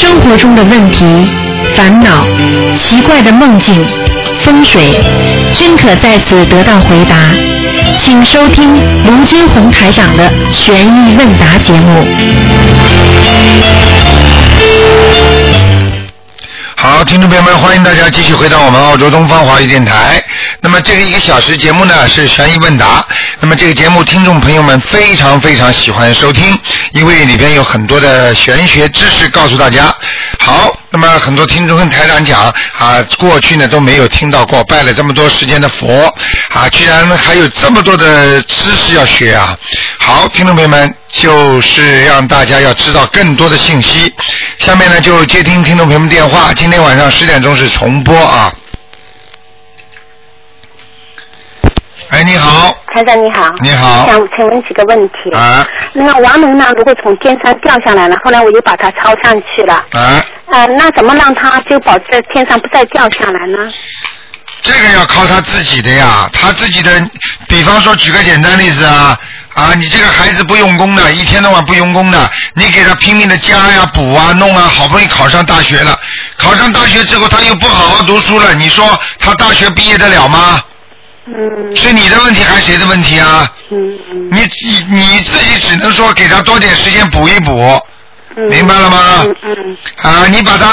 生活中的问题、烦恼、奇怪的梦境、风水，均可在此得到回答。请收听卢军红台长的《悬疑问答》节目。好，听众朋友们，欢迎大家继续回到我们澳洲东方华语电台。那么这个一个小时节目呢是悬疑问答。那么这个节目听众朋友们非常非常喜欢收听，因为里边有很多的玄学知识告诉大家。好，那么很多听众跟台长讲啊，过去呢都没有听到过，拜了这么多时间的佛啊，居然还有这么多的知识要学啊。好，听众朋友们，就是让大家要知道更多的信息。下面呢就接听听众朋友们电话，今天晚上十点钟是重播啊。哎，你好，台长你好，你好想请问几个问题。啊那个王能呢，如果从天上掉下来了，后来我又把它抄上去了，啊，呃，那怎么让他就保持在天上不再掉下来呢？这个要靠他自己的呀，他自己的，比方说举个简单例子啊，啊，你这个孩子不用功的，一天到晚不用功的，你给他拼命的加呀、补啊、弄啊，好不容易考上大学了，考上大学之后他又不好好读书了，你说他大学毕业得了吗？嗯是你的问题还是谁的问题啊？嗯嗯你你你自己只能说给他多点时间补一补，嗯，明白了吗？嗯嗯啊，你把他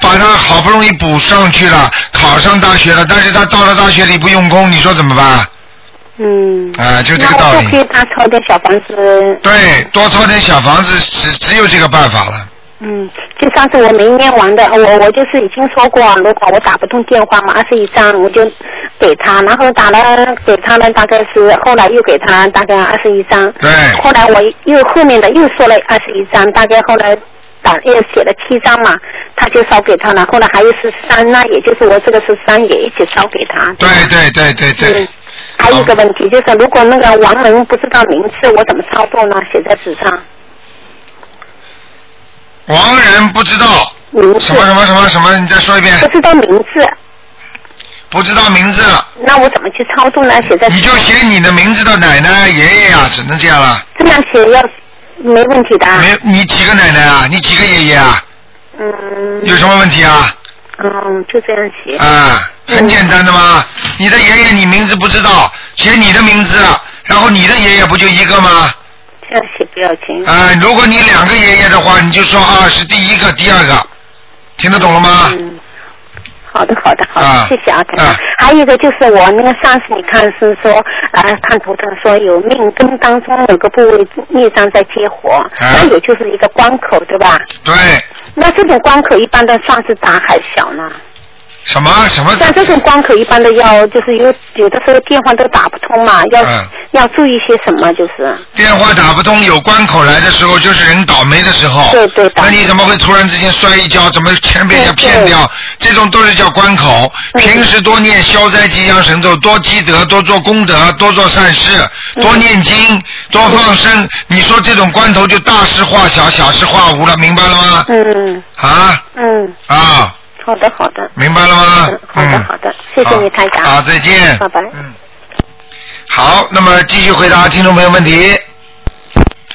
把他好不容易补上去了，考上大学了，但是他到了大学里不用功，你说怎么办？嗯。啊，就这个道理。那我就可以他抄点小房子。对，多抄点小房子，只只有这个办法了。嗯，就上次我没念完的，我我就是已经说过，如果我打不通电话嘛，二十一张我就给他，然后打了给他呢，大概是后来又给他大概二十一张，对，后来我又后面的又说了二十一张，大概后来打又写了七张嘛，他就烧给他了，后来还有十三，那也就是我这个十三也一起烧给他。对对对对对。嗯，，还有一个问题就是，如果那个亡人不知道名字，我怎么操作呢？写在纸上，亡人不知道名字什么什么什么什么，你再说一遍不，知道名字，不知道名字，那我怎么去操作呢？写在你就写你的名字的奶奶、爷爷呀，只能这样了。这样写要没问题的啊。没，你几个奶奶啊？你几个爷爷啊？嗯有什么问题啊？嗯，就这样写。啊，很简单的嘛。你的爷爷你名字不知道，写你的名字，然后你的爷爷不就一个吗？这样写不要紧。啊，如果你两个爷爷的话，你就说啊是第一个、第二个，听得懂了吗？嗯，好的，好的，好的，啊谢谢啊，台长啊还有一个就是我那个上次你看是说，呃，看图腾说有命根当中有个部位孽障在结活，那也就是一个关口，对吧？对，那这种关口一般的算是大还是小呢？什么什么？像这种关口一般的要就是有有的时候电话都打不通嘛，要、嗯要注意些什么？就是电话打不通，有关口来的时候，就是人倒霉的时候。对对那你怎么会突然之间摔一跤？怎么钱被人家骗掉？这种都是叫关口。嗯平时多念消灾吉祥神咒，多积德，多做功德，多做善事，嗯多念经，多放生。你说这种关头就大事化小，小事化无了，明白了吗？嗯啊嗯，啊，好的好的，明白了吗嗯？好的好的，谢谢你台长，好，再见。拜拜。嗯，好，那么继续回答听众朋友问题。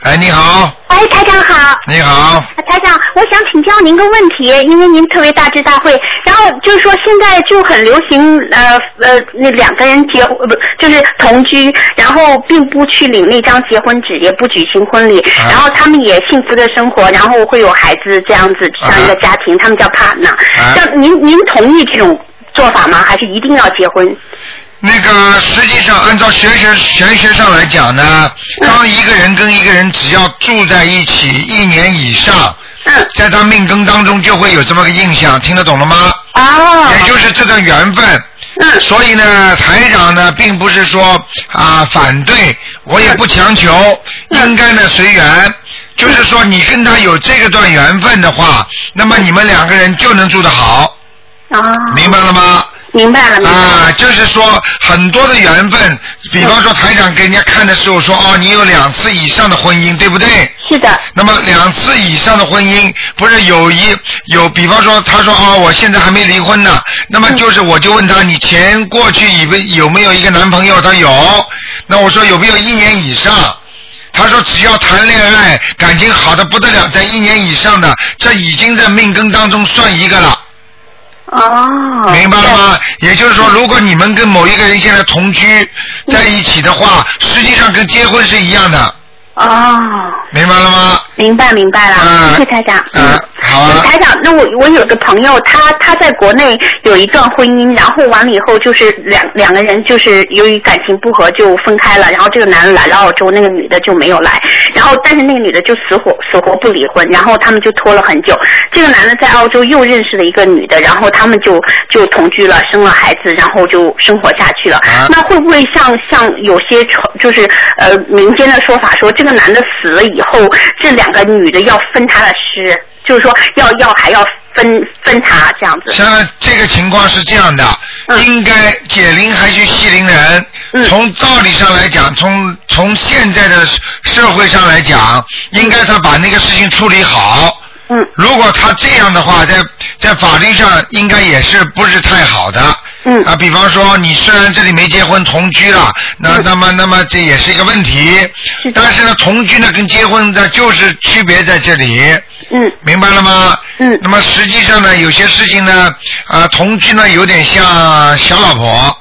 哎，你好，哎，台长好，你好，台长，我想请教您个问题，因为您特别大智大慧，然后就是说现在就很流行呃呃那两个人结不就是同居，然后并不去领那张结婚纸，也不举行婚礼，啊。然后他们也幸福的生活，然后会有孩子这样子这样一个家庭，他们叫 partner。啊。像您您同意这种做法吗？还是一定要结婚？那个实际上按照玄学玄学上来讲呢，当一个人跟一个人只要住在一起一年以上，嗯，在他命根当中就会有这么个印象，听得懂了吗？啊，也就是这段缘分。嗯。所以呢，台长呢，并不是说啊反对，我也不强求，嗯。应该呢随缘。就是说，你跟他有这个段缘分的话，那么你们两个人就能住得好，啊，明白了吗？明白了，明白了。啊，就是说很多的缘分，比方说台长给人家看的时候说，哦，你有两次以上的婚姻，对不对？是的，那么两次以上的婚姻，不是有一有，比方说他说哦，我现在还没离婚呢，那么就是我就问他，你前过去以为有没有一个男朋友？他有，那我说有没有一年以上？他说只要谈恋爱，感情好的不得了，在一年以上的，这已经在命根当中算一个了。哦。明白了吗？也就是说，如果你们跟某一个人现在同居在一起的话，实际上跟结婚是一样的，哦，明白了吗？明白明白了，嗯谢谢台长。嗯，好啊。台长，那我我有个朋友，他他在国内有一段婚姻，然后完了以后就是两两个人就是由于感情不和就分开了，然后这个男的来了澳洲，那个女的就没有来，然后但是那个女的就死活死活不离婚，然后他们就拖了很久。这个男的在澳洲又认识了一个女的，然后他们就就同居了，生了孩子，然后就生活下去了。啊那会不会像像有些传就是呃民间的说法说，这个男的死了以后，这两个女的要分他的尸，就是说要要还要分分他这样子。现在这个情况是这样的，嗯应该解铃还须系铃人。嗯从道理上来讲，从从现在的社会上来讲，应该他把那个事情处理好。嗯如果他这样的话，在在法律上应该也是不是太好的。嗯啊，比方说你虽然这里没结婚同居了，那嗯那么那么这也是一个问题。是但是呢，同居呢跟结婚的就是区别在这里。嗯明白了吗？嗯那么实际上呢，有些事情呢，啊、同居呢有点像小老婆，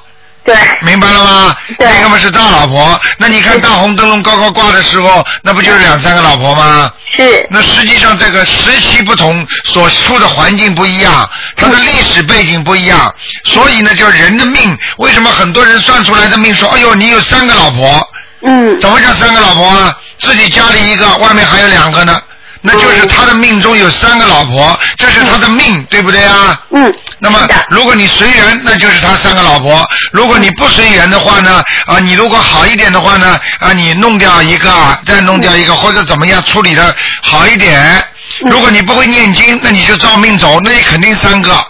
对明白了吗？对那个嘛是大老婆。那你看大红灯笼高高挂的时候，那不就是两三个老婆吗？是那实际上这个时期不同，所处的环境不一样，它的历史背景不一样，所以呢，就人的命，为什么很多人算出来的命说，哎呦，你有三个老婆，嗯怎么叫三个老婆啊？自己家里一个，外面还有两个呢，那就是他的命中有三个老婆，这是他的命，对不对啊？嗯那么，如果你随缘，那就是他三个老婆；如果你不随缘的话呢，啊，你如果好一点的话呢，啊，你弄掉一个，再弄掉一个，或者怎么样处理的好一点。如果你不会念经，那你就照命走，那你肯定三个。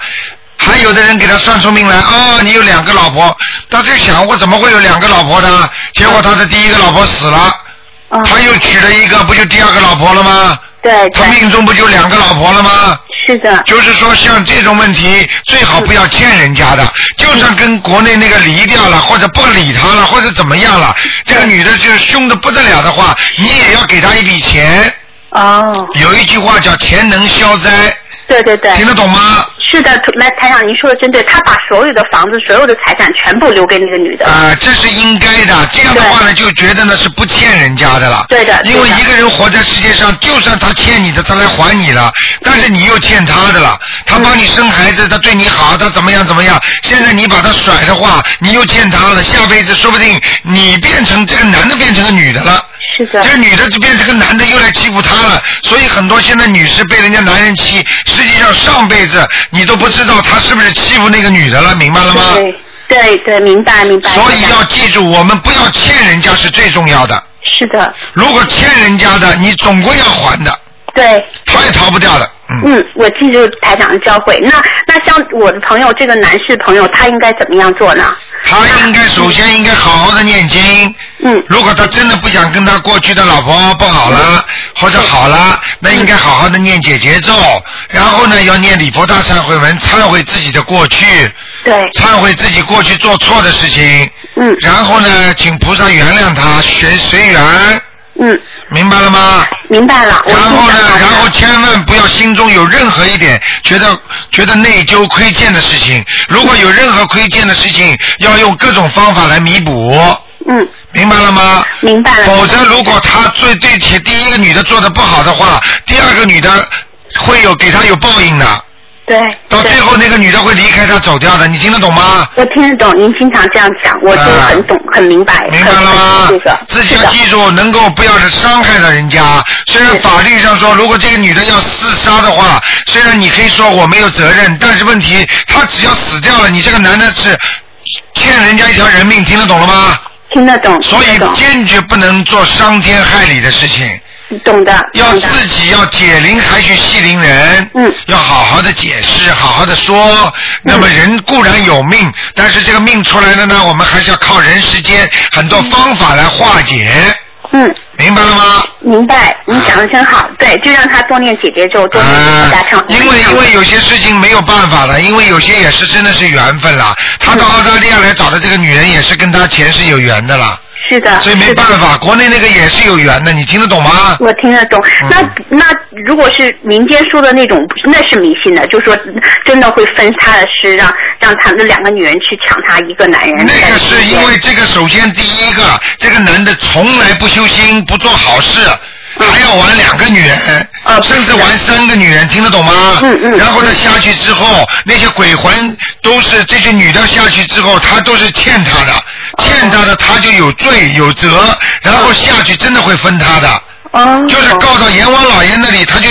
还有的人给他算出命来，哦，你有两个老婆，他就想我怎么会有两个老婆呢？结果他的第一个老婆死了，哦他又娶了一个，不就第二个老婆了吗？对他命中不就两个老婆了吗？是的就是说，像这种问题，最好不要欠人家的。就算跟国内那个离掉了，或者不理他了，或者怎么样了，这个女的就是凶的不得了的话，你也要给她一笔钱。哦有一句话叫“钱能消灾对对”，对听得懂吗？是的，来台长您说的真对，他把所有的房子、所有的财产全部留给那个女的。啊、这是应该的。这样的话呢，就觉得呢是不欠人家的了。对的因为一个人活在世界上，就算他欠你的，他来还你了，但是你又欠他的了。他帮你生孩子，他对你好，他怎么样怎么样。现在你把他甩的话，你又欠他了。下辈子说不定你变成这个男的变成个女的了。这女的就变成个男的又来欺负她了，所以很多现在女士被人家男人欺，实际上上辈子你都不知道他是不是欺负那个女的了，明白了吗？对对对，明白明白。所以要记住，我们不要欠人家是最重要的。是的，如果欠人家的，你总归要还的，对。逃也逃不掉的。嗯，嗯，我记住台长的教诲。那那像我的朋友这个男士朋友，他应该怎么样做呢？他应该首先应该好好的念经。嗯。如果他真的不想跟他过去的老婆不好了，或者好了，那应该好好的念解节咒，然后呢要念礼佛大忏悔文，忏悔自己的过去，对，忏悔自己过去做错的事情，嗯。然后呢请菩萨原谅他，随随缘，嗯，明白了吗？明白了。然后呢然后千万不要心中有任何一点觉得觉得内疚亏欠的事情。如果有任何亏欠的事情，要用各种方法来弥补，嗯，明白了吗？明白了。否则，如果他最对起第一个女的做的不好的话，第二个女的会有给他有报应的。对，到最后，那个女的会离开他走掉的，你听得懂吗？我听得懂，您经常这样讲，我就很懂，很明白，明白了吗很这个？自己要记住，能够不要伤害到人家。虽然法律上说，如果这个女的要自杀的话，虽然你可以说我没有责任，但是问题她只要死掉了，你这个男的是欠人家一条人命，听得懂了吗？听得懂，所以坚决不能做伤天害理的事情。懂的，要自己要解铃还须系铃人，嗯要好好的解释，好好的说。那么人固然有命，但是这个命出来的呢，我们还是要靠人世间很多方法来化解，嗯，明白了吗？明白，你讲的真好，对，就让他多念姐姐咒，多念啊大忏悔。因为因为有些事情没有办法了，因为有些也是真的是缘分了。他到澳大利亚来找的这个女人也是跟他前世有缘的了。是的，所以没办法，国内那个也是有缘的，你听得懂吗？我听得懂。嗯那那如果是民间说的那种，那是迷信的，就说真的会分他的尸，让让他那两个女人去抢他一个男人。那个是因为这个，首先第一个，这个男的从来不修心，不做好事。还要玩两个女人，啊甚至玩三个女人，听得懂吗？嗯嗯。然后呢，下去之后，那些鬼魂都是这些女的下去之后，她都是欠他的，欠他的他就有罪有责，然后下去真的会分他的。哦，就是告到阎王老爷那里，他就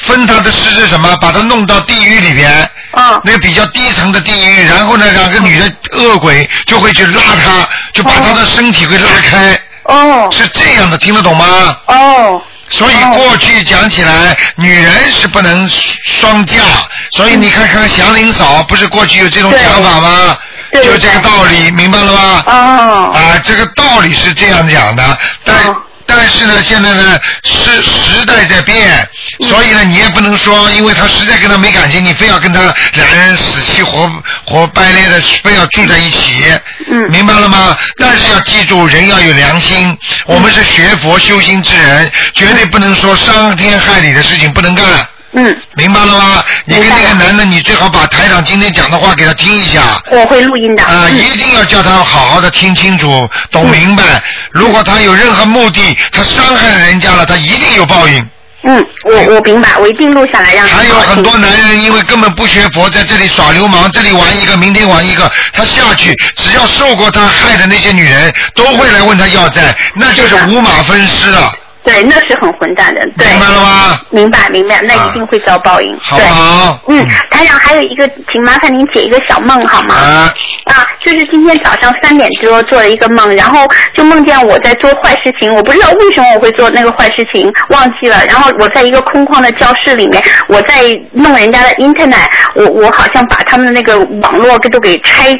分他的尸是什么，把他弄到地狱里边，哦那个比较低层的地狱，然后呢，两个女的恶鬼就会去拉他，就把他的身体会拉开，哦。是这样的，听得懂吗？哦所以过去讲起来，女人是不能双嫁，所以你看看祥林嫂，不是过去有这种讲法吗？对。就这个道理，明白了吗？哦。啊，这个道理是这样讲的，但、哦但是呢，现在呢时时代在变，嗯所以呢，你也不能说，因为他实在跟他没感情，你非要跟他两人死气活活掰裂的，非要住在一起，嗯明白了吗？但是要记住，人要有良心，我们是学佛修心之人，绝对不能说伤天害理的事情不能干。嗯，明白了吗？你跟那个男的，你最好把台长今天讲的话给他听一下。我会录音的。啊，嗯一定要叫他好好的听清楚、懂明白。如果他有任何目的，他伤害了人家了，他一定有报应。嗯，我我明白，我一定录下来让他还有很多男人因为根本不学佛，在这里耍流氓，这里玩一个，明天玩一个，他下去只要受过他害的那些女人，都会来问他要债，那就是五马分尸了，对，那是很混蛋的，对。明白了吗？明白明白，那啊一定会遭报应。好不对。好？嗯，台长还有一个，请麻烦您解一个小梦好吗？啊，啊，就是今天早上三点多做了一个梦，然后就梦见我在做坏事情，我不知道为什么我会做那个坏事情，忘记了。然后我在一个空旷的教室里面，我在弄人家的 Internet，我我好像把他们的那个网络给都给拆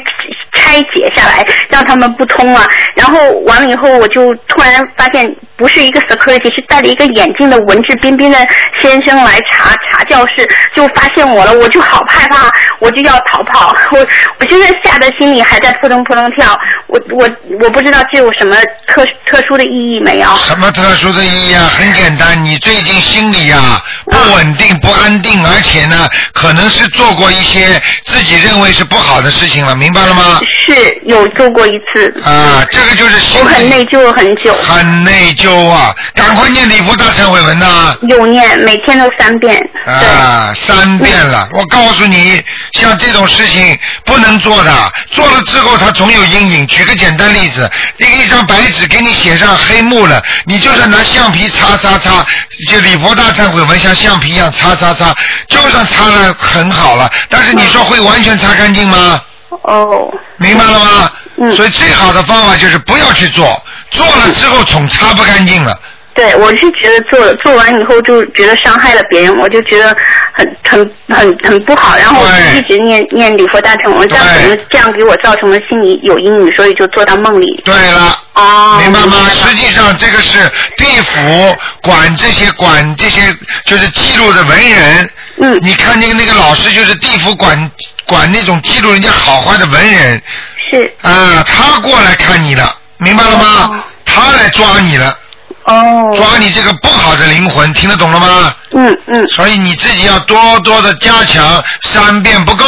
拆解下来，让他们不通了。然后完了以后，我就突然发现不是一个 security，是戴了一个眼镜的文质彬彬的先生来查查教室，就发现我了，我就好害怕，我就要逃跑。我我现在吓得心里还在扑通扑通跳，我我我不知道这有什么特特殊的意义没有？什么特殊的意义啊？很简单，你最近心里呀、不稳定、不安定，而且呢，可能是做过一些自己认为是不好的事情了，明白了吗？是有做过一次，啊，这个就是心我很内疚了很久，很内疚啊！赶快念礼佛大忏悔文呐、有念每天都三遍。啊，三遍了！我告诉你，像这种事情不能做的，做了之后它总有阴影。举个简单例子，一个一张白纸给你写上黑幕了，你就算拿橡皮擦擦擦，就礼佛大忏悔文像橡皮一样擦擦擦，就算擦的很好了，但是你说会完全擦干净吗？哦。明白了吗？嗯所以最好的方法就是不要去做，做了之后总擦不干净了。对，我是觉得做做完以后就觉得伤害了别人，我就觉得很很很很不好，然后我就一直念念礼佛大忏文，这样可能这样给我造成了心里有阴影，所以就做到梦里。对了。哦，明白吗？了实际上，这个是地府管这些管这些就是记录的文人。嗯你看那个那个老师，就是地府管管那种记录人家好坏的文人是啊，他过来看你了，明白了吗？哦他来抓你了，哦，抓你这个不好的灵魂，听得懂了吗？嗯嗯所以你自己要多多的加强，三遍不够。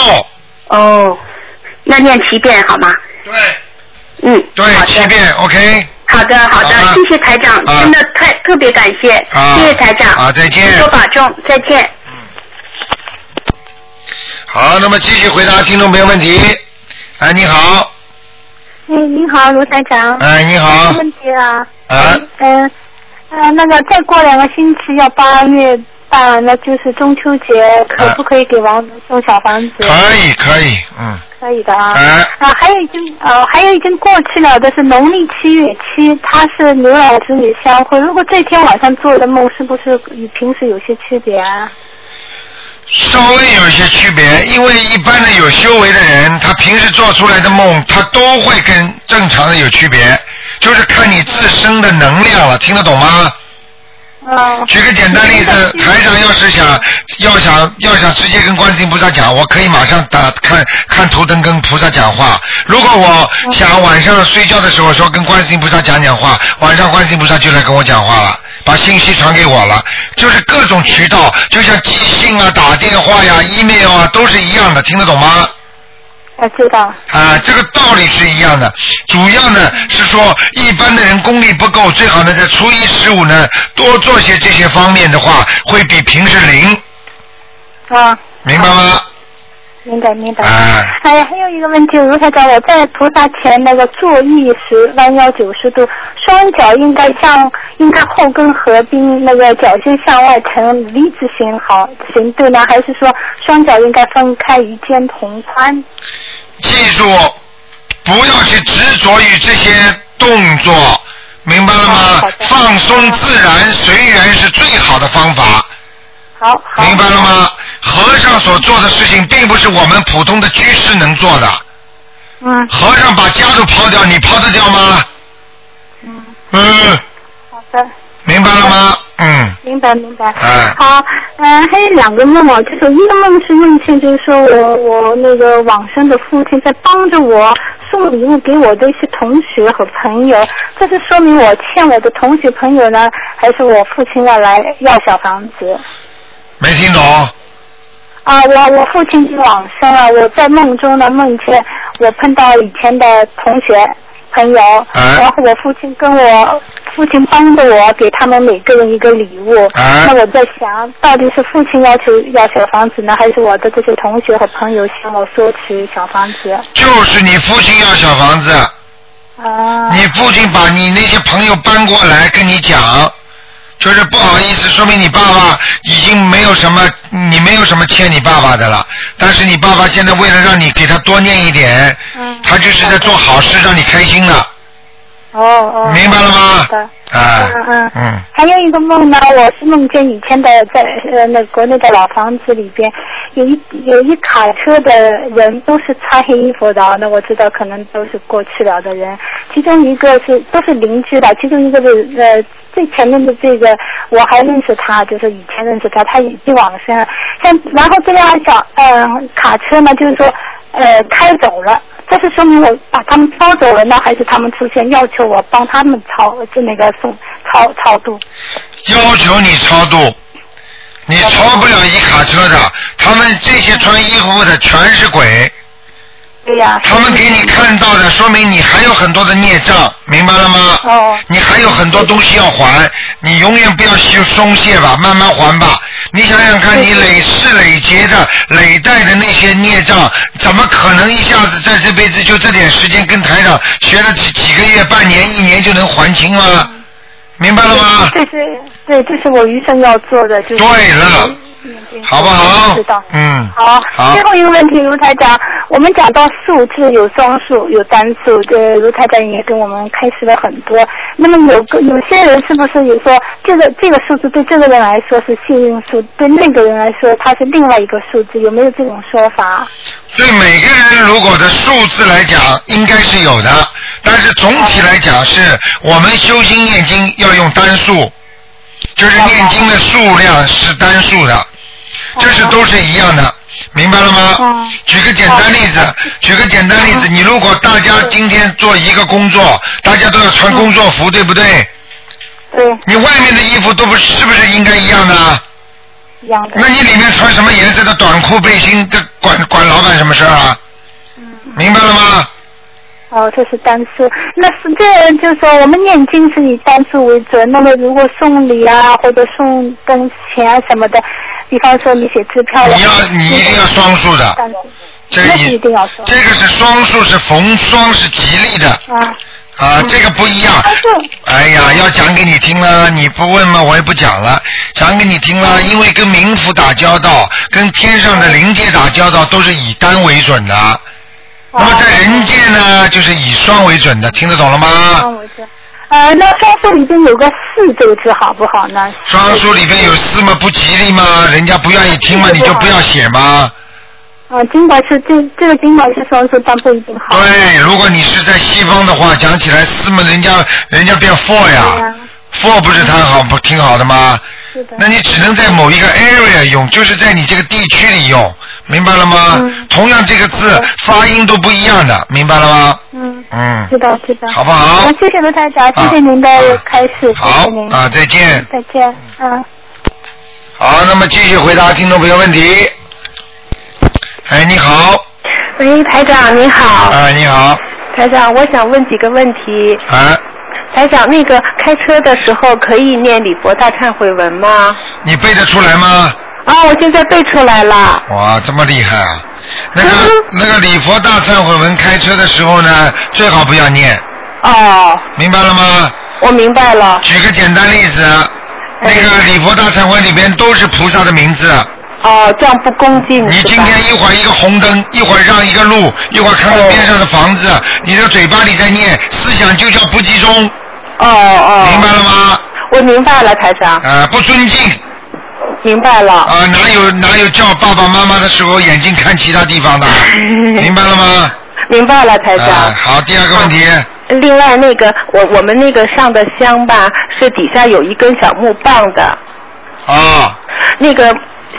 哦，那念七遍好吗？对嗯，对好，七遍，OK。好的好的谢谢台长，啊真的太特别感谢，啊谢谢台长，好再见多保重，再见。好，那么继续回答听众朋友问题。哎，你好，哎，你好，卢台长。哎，你好有，问题啊？啊，嗯呃，那个再过两个星期要八月半，那就是中秋节，可不可以给王子送小房子？可以，可以，嗯，可以的啊。哎，啊，还有已经呃，还有已经过去了的是农历七月七，它是牛老织女相会。如果这天晚上做的梦，是不是与平时有些区别啊？稍微有一些区别，因为一般的有修为的人，他平时做出来的梦，他都会跟正常的有区别，就是看你自身的能量了，听得懂吗？嗯。举个简单例子，台长要是想要想要想直接跟观世音菩萨讲，我可以马上打看看图腾跟菩萨讲话。如果我想晚上睡觉的时候说跟观世音菩萨讲讲话，晚上观世音菩萨就来跟我讲话了，把信息传给我了，就是各种渠道，就像寄信啊、打电话呀、email 啊，都是一样的，听得懂吗？我知道。啊，这个道理是一样的，主要呢是说一般的人功力不够，最好呢在初一十五呢多做些这些方面的话，会比平时灵，啊，明白吗？明白明白。啊哎呀，还有一个问题，卢台长，我在菩萨前那个坐椅时弯腰九十度，双脚应该向应该后跟合并，那个脚尖向外呈 V 字形好行对呢，还是说双脚应该分开与肩同宽？记住，不要去执着于这些动作，明白了吗？放松自然随缘是最好的方法，好好。明白了吗？和尚所做的事情，并不是我们普通的居士能做的。嗯和尚把家都抛掉，你抛得掉吗？嗯，嗯，好的。明白了吗？嗯，明白明白。哎好，嗯、还有两个梦哦，就是一个梦是梦见，就是说我我那个往生的父亲在帮着我送礼物给我的一些同学和朋友，这是说明我欠我的同学朋友呢，还是我父亲要来要小房子？没听懂。啊，我我父亲已经往生了，我在梦中呢梦见我碰到以前的同学朋友，哎。然后我父亲跟我父亲帮着我给他们每个人一个礼物，啊那我在想到底是父亲要求要小房子呢，还是我的这些同学和朋友向我索取小房子？就是你父亲要小房子，啊，你父亲把你那些朋友搬过来跟你讲，就是不好意思，说明你爸爸已经没有什么，你没有什么欠你爸爸的了。但是你爸爸现在为了让你给他多念一点，嗯。他就是在做好事，让你开心的，哦哦，明白了吗？好的？啊嗯嗯。嗯，还有一个梦呢，我是梦见以前的在呃那国内的老房子里边，有一有一卡车的人都是穿黑衣服的，那我知道可能都是过去了的人，其中一个是都是邻居的，其中一个是呃最前面的这个我还认识他，就是以前认识他，他已经往生了，像然后这辆小呃卡车呢，就是说呃开走了。这是说明我把他们抄走了呢，还是他们出现要求我帮他们超就那个送超超度？要求你超度，你超不了一卡车的，他们这些穿衣服的全是鬼。对呀、他们给你看到的，说明你还有很多的孽障，明白了吗？哦你还有很多东西要还，你永远不要松松懈吧，慢慢还吧。你想想看，你累世累劫的、累代的那些孽障，怎么可能一下子在这辈子就这点时间跟台上学了几几个月、半年、一年就能还清啊？明白了吗？这是对，这是我余生要做的，就是对了好不好？知道。嗯。好，好。最后一个问题，卢台长，我们讲到数字有双数有单数，这卢台长也跟我们开始了很多。那么有个有些人是不是也说这个这个数字对这个人来说是幸运数，对那个人来说他是另外一个数字，有没有这种说法？对每个人如果的数字来讲，应该是有的，但是总体来讲是我们修心念经要用单数，就是念经的数量是单数的，这是都是一样的，明白了吗嗯？举个简单例子，举个简单例子，你如果大家今天做一个工作，大家都要穿工作服，对不对？对，你外面的衣服都不是不是应该一样的啊？一样的。那你里面穿什么颜色的短裤背心，这管管老板什么事儿啊？明白了吗？哦，这是单数。那是这就是说，我们念经是以单数为准。那么如果送礼啊，或者送东钱啊什么的，比方说你写支票了，你要你一定要双数的，单数，这个是一你定要双这个是双数，是逢双是吉利的啊。啊，这个不一样。哎呀，要讲给你听了，你不问嘛，我也不讲了。讲给你听了，因为跟冥府打交道，跟天上的灵界打交道，都是以单为准的。那么在人界呢，就是以双为准的，听得懂了吗？双为准。呃，那双数里边有个四这个字好不好呢？双数里边有四嘛，不吉利吗？人家不愿意听嘛，你就不要写嘛。啊，尽管是这这个尽管是双数，但不一定好。对，如果你是在西方的话，讲起来四嘛，人家人家变 four 呀呀 for 不是他好不挺好的吗？是的。那你只能在某一个 area 用，就是在你这个地区里用，明白了吗？嗯同样这个字发音都不一样的，明白了吗？嗯，嗯，知道知道。好不好那？谢谢卢台长，谢谢您的开示，谢好谢您。啊，再见。再见，嗯。好，那么继续回答听众朋友问题。哎，你好，喂，台长你好，啊，你好，台长，我想问几个问题。啊，台长，那个开车的时候可以念礼佛大忏悔文吗？你背得出来吗？哦，我现在背出来了。哇，这么厉害啊！那个嗯那个礼佛大忏悔文开车的时候呢，最好不要念，哦，明白了吗？我明白了。举个简单例子，那个礼佛大忏悔里边都是菩萨的名字。哦，这样不恭敬你？今天一会儿一个红灯，一会儿让一个路，一会儿看到边上的房子，你的嘴巴里在念，思想就叫不集中，哦哦。明白了吗？我明白了，台长，啊，不尊敬明白了。啊，哪有哪有叫爸爸妈妈的时候眼睛看其他地方的，明白了吗？明白了，台长。啊，好，第二个问题，另外，那个我我们那个上的香吧，是底下有一根小木棒的，啊，那个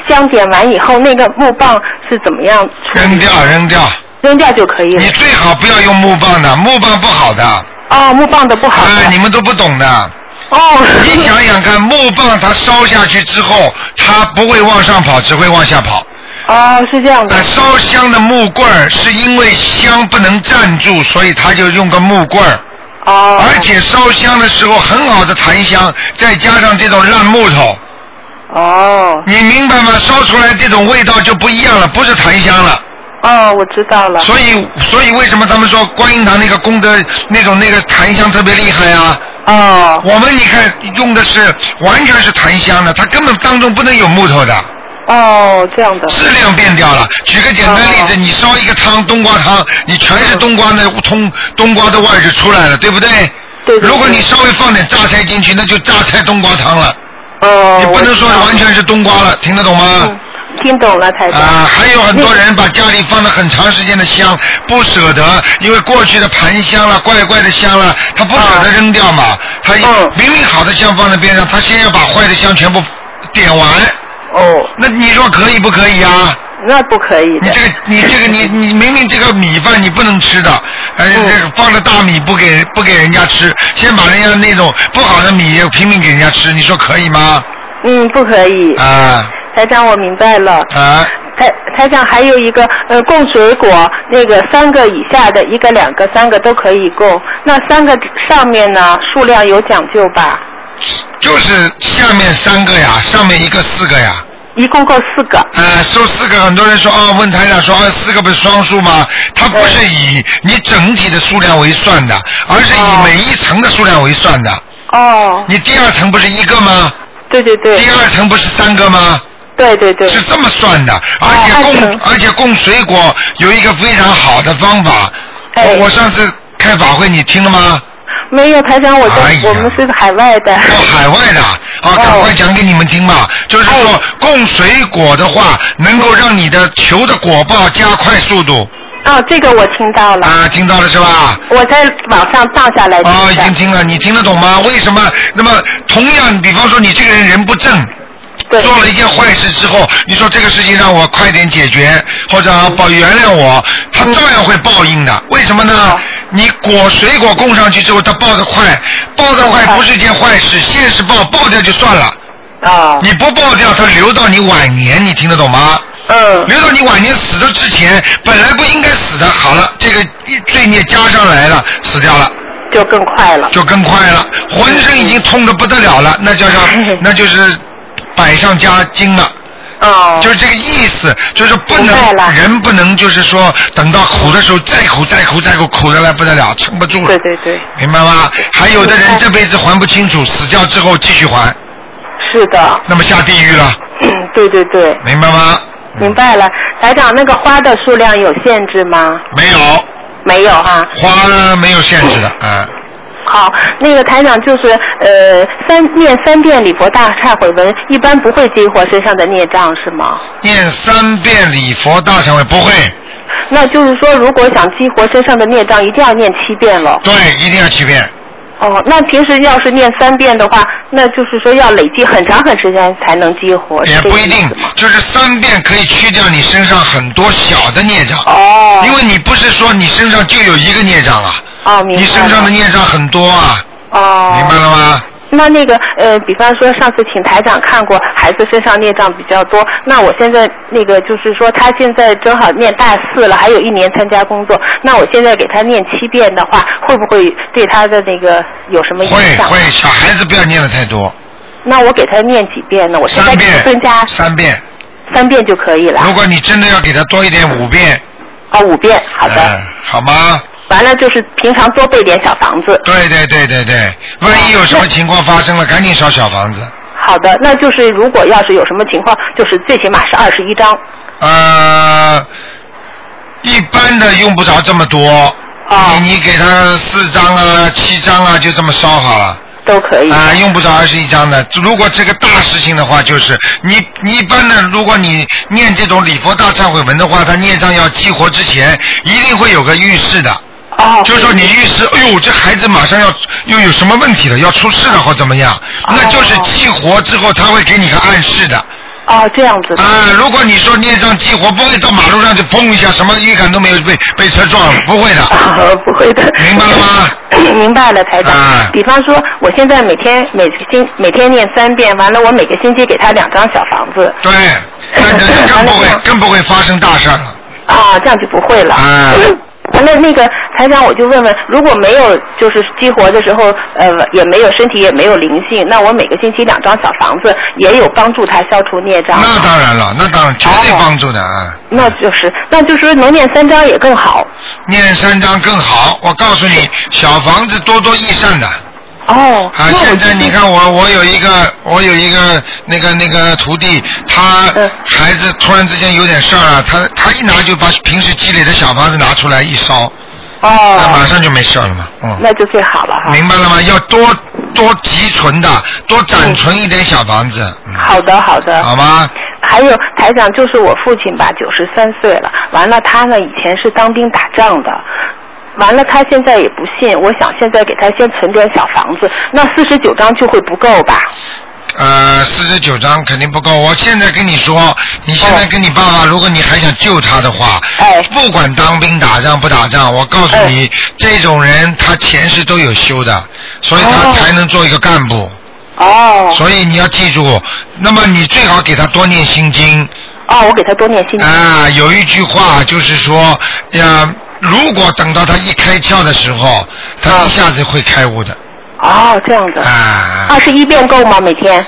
香点完以后，那个木棒是怎么样？扔掉扔掉，扔掉就可以了你。最好不要用木棒的，木棒不好的，哦，木棒的不好的。啊，你们都不懂的。哦。你想想看，木棒它烧下去之后，它不会往上跑，只会往下跑。哦，是这样的呃，。烧香的木棍儿是因为香不能站住，所以他就用个木棍儿。哦。而且烧香的时候很好的檀香，再加上这种烂木头，哦。你明白吗？烧出来这种味道就不一样了，不是檀香了。哦，我知道了。所以，所以为什么他们说观音堂那个功德那种那个檀香特别厉害啊？哦。我们你看用的是完全是檀香的，它根本当中不能有木头的。哦，这样的。质量变掉了。举个简单例子，哦你烧一个汤，冬瓜汤，你全是冬瓜的冬冬瓜的味儿就出来了，对不对？对对对如果你稍微放点榨菜进去，那就榨菜冬瓜汤了。哦。你不能说完全是冬瓜了，听得懂吗？嗯，听懂了，台长。啊，还有很多人把家里放了很长时间的香，不舍得，因为过去的盘香了、怪怪的香了，他不舍得扔掉嘛。他嗯明明好的香放在边上，他先要把坏的香全部点完。哦，那你说可以不可以啊？那不可以。你这个，你这个，你你明明这个米饭你不能吃的，而且这个放了大米不给不给人家吃，先把人家那种不好的米拼命给人家吃，你说可以吗？嗯，不可以。啊台长，我明白了。啊，台台长还有一个呃，供水果那个三个以下的，一个、两个、三个都可以供。那三个上面呢，数量有讲究吧？就是下面三个呀，上面一个四个呀。一共够四个。呃，说四个，很多人说哦，问台长说哦，四个不是双数吗？它不是以你整体的数量为算的，而是以每一层的数量为算的。哦。你第二层不是一个吗？对对对。第二层不是三个吗？对对对。是这么算的，而且供、而且供水果有一个非常好的方法。哎我我上次开法会你听了吗？没有，台长，我在、哎我们是海外的。哦，海外的啊，赶快讲给你们听吧。就是哎说，供水果的话，能够让你的球的果报加快速度。哦，这个我听到了。啊，听到了是吧？我在网上荡下来听的。哦，已经听了，你听得懂吗？为什么？那么同样，比方说你这个人人不正。做了一件坏事之后，你说这个事情让我快点解决，或者啊保原谅我，他照样会报应的。为什么呢？你果水果供上去之后，他报的快，报的快不是一件坏事，现实报报掉就算了。啊。你不报掉，它留到你晚年，你听得懂吗？嗯。留到你晚年死的之前，本来不应该死的，好了，这个罪孽加上来了，死掉了。就更快了。就更快了，浑身已经痛得不得了了，那叫叫，那就是百上加斤了。哦。就是这个意思，就是不能人不能就是说等到苦的时候再苦再苦再苦，苦的来不得了，撑不住了。对对对。明白吗？还有的人这辈子还不清楚，死掉之后继续还，是的。那么下地狱了，嗯，对对对。明白吗？明白了，台长，那个花的数量有限制吗？没有。没有哈。花呢没有限制的，啊。好，那个台长就是呃三念三遍礼佛大忏悔文，一般不会激活身上的孽障是吗？念三遍礼佛大忏悔不会，那就是说，如果想激活身上的孽障，一定要念七遍了。对，一定要七遍。哦，那平时要是念三遍的话，那就是说要累积很长很时间才能激活，也不一定就是三遍可以去掉你身上很多小的孽障。哦，因为你不是说你身上就有一个孽障啊，哦，明白你身上的孽障很多啊，哦，明白了吗？那那个呃，比方说上次请台长看过孩子身上孽障比较多，那我现在那个就是说他现在正好念大四了，还有一年参加工作，那我现在给他念七遍的话，会不会对他的那个有什么影响？会会，小孩子不要念的太多，那我给他念几遍呢？我现在三给他增加遍，三遍。三遍就可以了。如果你真的要给他多一点，五遍。哦，五遍，好的。嗯好吗？完了就是平常多备点小房子。对对对对对，万一有什么情况发生了，赶紧烧小房子。好的，那就是如果要是有什么情况，就是最起码是二十一张。呃，一般的用不着这么多。哦你你给他四张啊、七张啊，就这么烧好了。都可以。啊、用不着二十一张的。如果这个大事情的话，就是你你一般的，如果你念这种礼佛大忏悔文的话，他念障要激活之前，一定会有个预示的。哦。就说你预示，哎呦，这孩子马上要又有什么问题了，要出事了或怎么样，哦那就是激活之后，他会给你个暗示的。哦，这样子的。啊，如果你说孽障激活，不会到马路上就砰一下，什么预感都没有被被车撞了，不会的。哦，不会的。明白了吗？明白了，台长。啊比方说，我现在每天每星每天念三遍，完了我每个星期给他两张小房子。对，那那更不会 更不会发生大事了。啊，这样就不会了。啊完了，那个台长，我就问问，如果没有就是激活的时候，呃，也没有身体也没有灵性，那我每个星期两张小房子也有帮助他消除孽障。那当然了，那当然绝对帮助的啊。那就是，那就是能念三张也更好。念三张更好，我告诉你，小房子多多益善的。哦。啊，现在你看我，我有一个，我有一个那个那个徒弟，他嗯孩子突然之间有点事儿了，他他一拿就把平时积累的小房子拿出来一烧，哦那马哦，上就没事了嘛，嗯。那就最好了哈。明白了吗？要多多积存的，多攒存一点小房子，嗯好的，好的。好吗？还有台长，就是我父亲吧，九十三岁了，完了他呢以前是当兵打仗的。完了，他现在也不信，我想现在给他先存点小房子，那四十九张就会不够吧？呃，四十九张肯定不够。我现在跟你说，你现在跟你爸爸，如果你还想救他的话，哎不管当兵打仗不打仗，我告诉你，这种人他前世都有修的，所以他哦才能做一个干部。哦所以你要记住，那么你最好给他多念心经。哦，我给他多念心经。啊，有一句话就是说，呀，如果等到他一开窍的时候，他一下子会开悟的。哦，这样子。啊，二十一遍够吗？每天？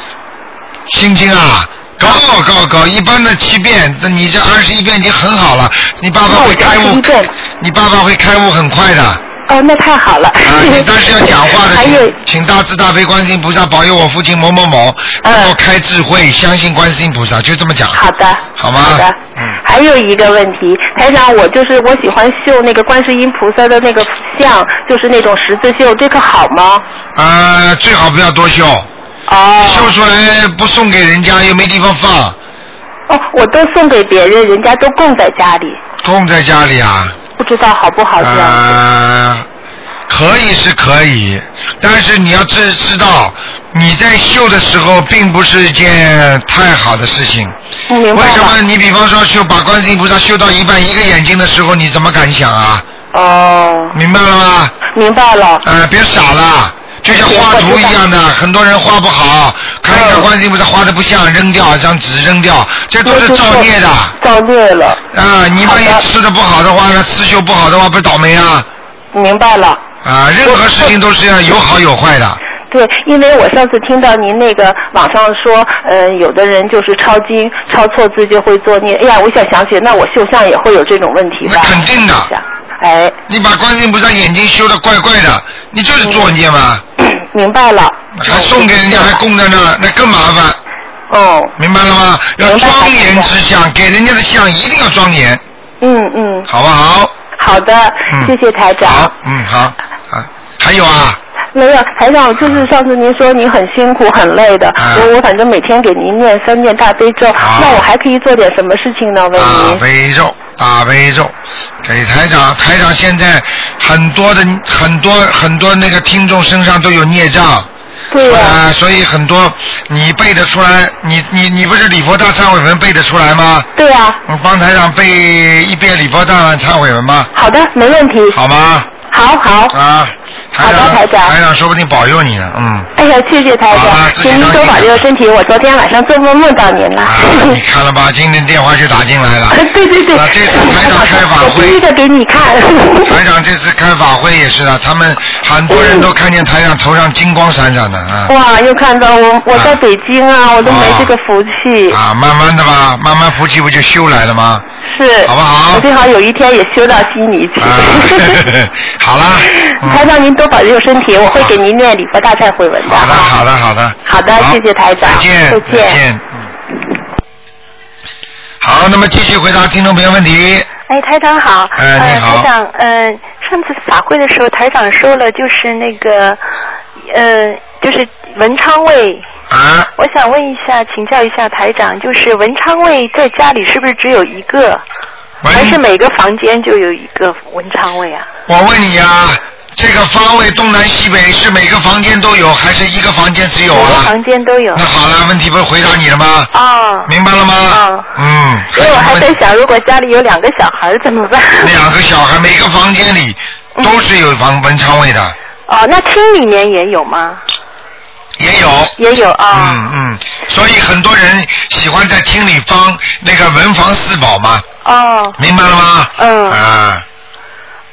心经啊，高高高，一般的七遍，那你这二十一遍已经很好了。你爸爸会开悟那我21遍，你爸爸会开悟很快的。啊，哦，那太好了。啊你但是要讲话的，还有请请大慈大悲观世音菩萨保佑我父亲某某某嗯。能够开智慧，相信观世音菩萨，就这么讲。好的，好吗？好的，嗯。还有一个问题，台长，我就是我喜欢绣那个观世音菩萨的那个像，就是那种十字绣，这个好吗？啊，最好不要多绣，哦，绣出来不送给人家又没地方放，哦，我都送给别人，人家都供在家里，供在家里啊。不知道好不好这样子。啊，可以是可以，但是你要知知道，你在绣的时候并不是一件太好的事情。嗯明白为什么？你比方说绣把观世音菩萨绣到一半一个眼睛的时候，你怎么敢想啊？哦，明白了吗？明白了。呃，别傻了。就像画图一样的，很多人画不好，看一看嗯观世音菩萨画的不像，扔掉一，张纸扔掉，这都是造孽的。造孽了，啊，你万一吃的不好的话，那刺绣不好的话，不是倒霉啊？明白了。啊，任何事情都是要有好有坏的。对，因为我上次听到您那个网上说，呃，有的人就是抄经抄错字就会作孽。哎呀，我想想起，那我绣像也会有这种问题吧？那肯定的哎，你把观世音菩萨眼睛修的怪怪的，你就是作孽嘛，明白了。还送给人家还供在那儿，那更麻烦，哦，明白了吗？要庄严之相，给人家的相一定要庄严，嗯嗯，好不好？好的，嗯谢谢台长。嗯，好，啊，还有啊，没有，台长，就是上次您说您很辛苦很累的，啊我我反正每天给您念三念大悲咒，好那我还可以做点什么事情呢？为您大。悲咒，大悲咒，给台长，台长现在很多的很多很多那个听众身上都有孽障。对呀、啊，所以很多你背得出来，你你你不是礼佛大忏悔文背得出来吗？对呀、我帮台长背一遍礼佛大忏悔文吗？好的，没问题。好吗？好好。啊，台好的长，台长台长说不定保佑你呢，嗯。哎呀，谢谢台长，请您多保佑身体。我昨天晚上做梦梦到您了。啊，你看了吧？今天电话就打进来了。对 对对。啊，这次台长开法会，我第一个给你看。台长这次开法会也是的，他们很多人都看见台长头上金光闪闪的啊。哇，又看到我，我在北京啊，我都没这个福气。啊，慢慢的吧，慢慢福气不就修来了吗？是。好不好我最好有一天也修到悉尼去。啊，好了。嗯台长，您多保佑身体，我会给您念礼佛大忏悔文的。好的，好的，好的。好的，谢谢台长。再见，再见。好，那么继续回答听众朋友问题。哎，台长好。哎你好呃、台长，嗯、上次法会的时候，台长说了，就是那个，呃，就是文昌位。啊。我想问一下，请教一下台长，就是文昌位在家里是不是只有一个，还是每个房间就有一个文昌位啊？我问你啊，这个方位东南西北是每个房间都有，还是一个房间只有每个啊？房间都有。那好了，问题不是回答你了吗？哦。明白了吗？哦。嗯。所以我还在想，如果家里有两个小孩怎么办？两个小孩，每个房间里都是有房文昌位的，哦，那厅里面也有吗？也有。也有啊。嗯嗯，所以很多人喜欢在厅里放那个文房四宝嘛，哦。明白了吗？嗯。啊，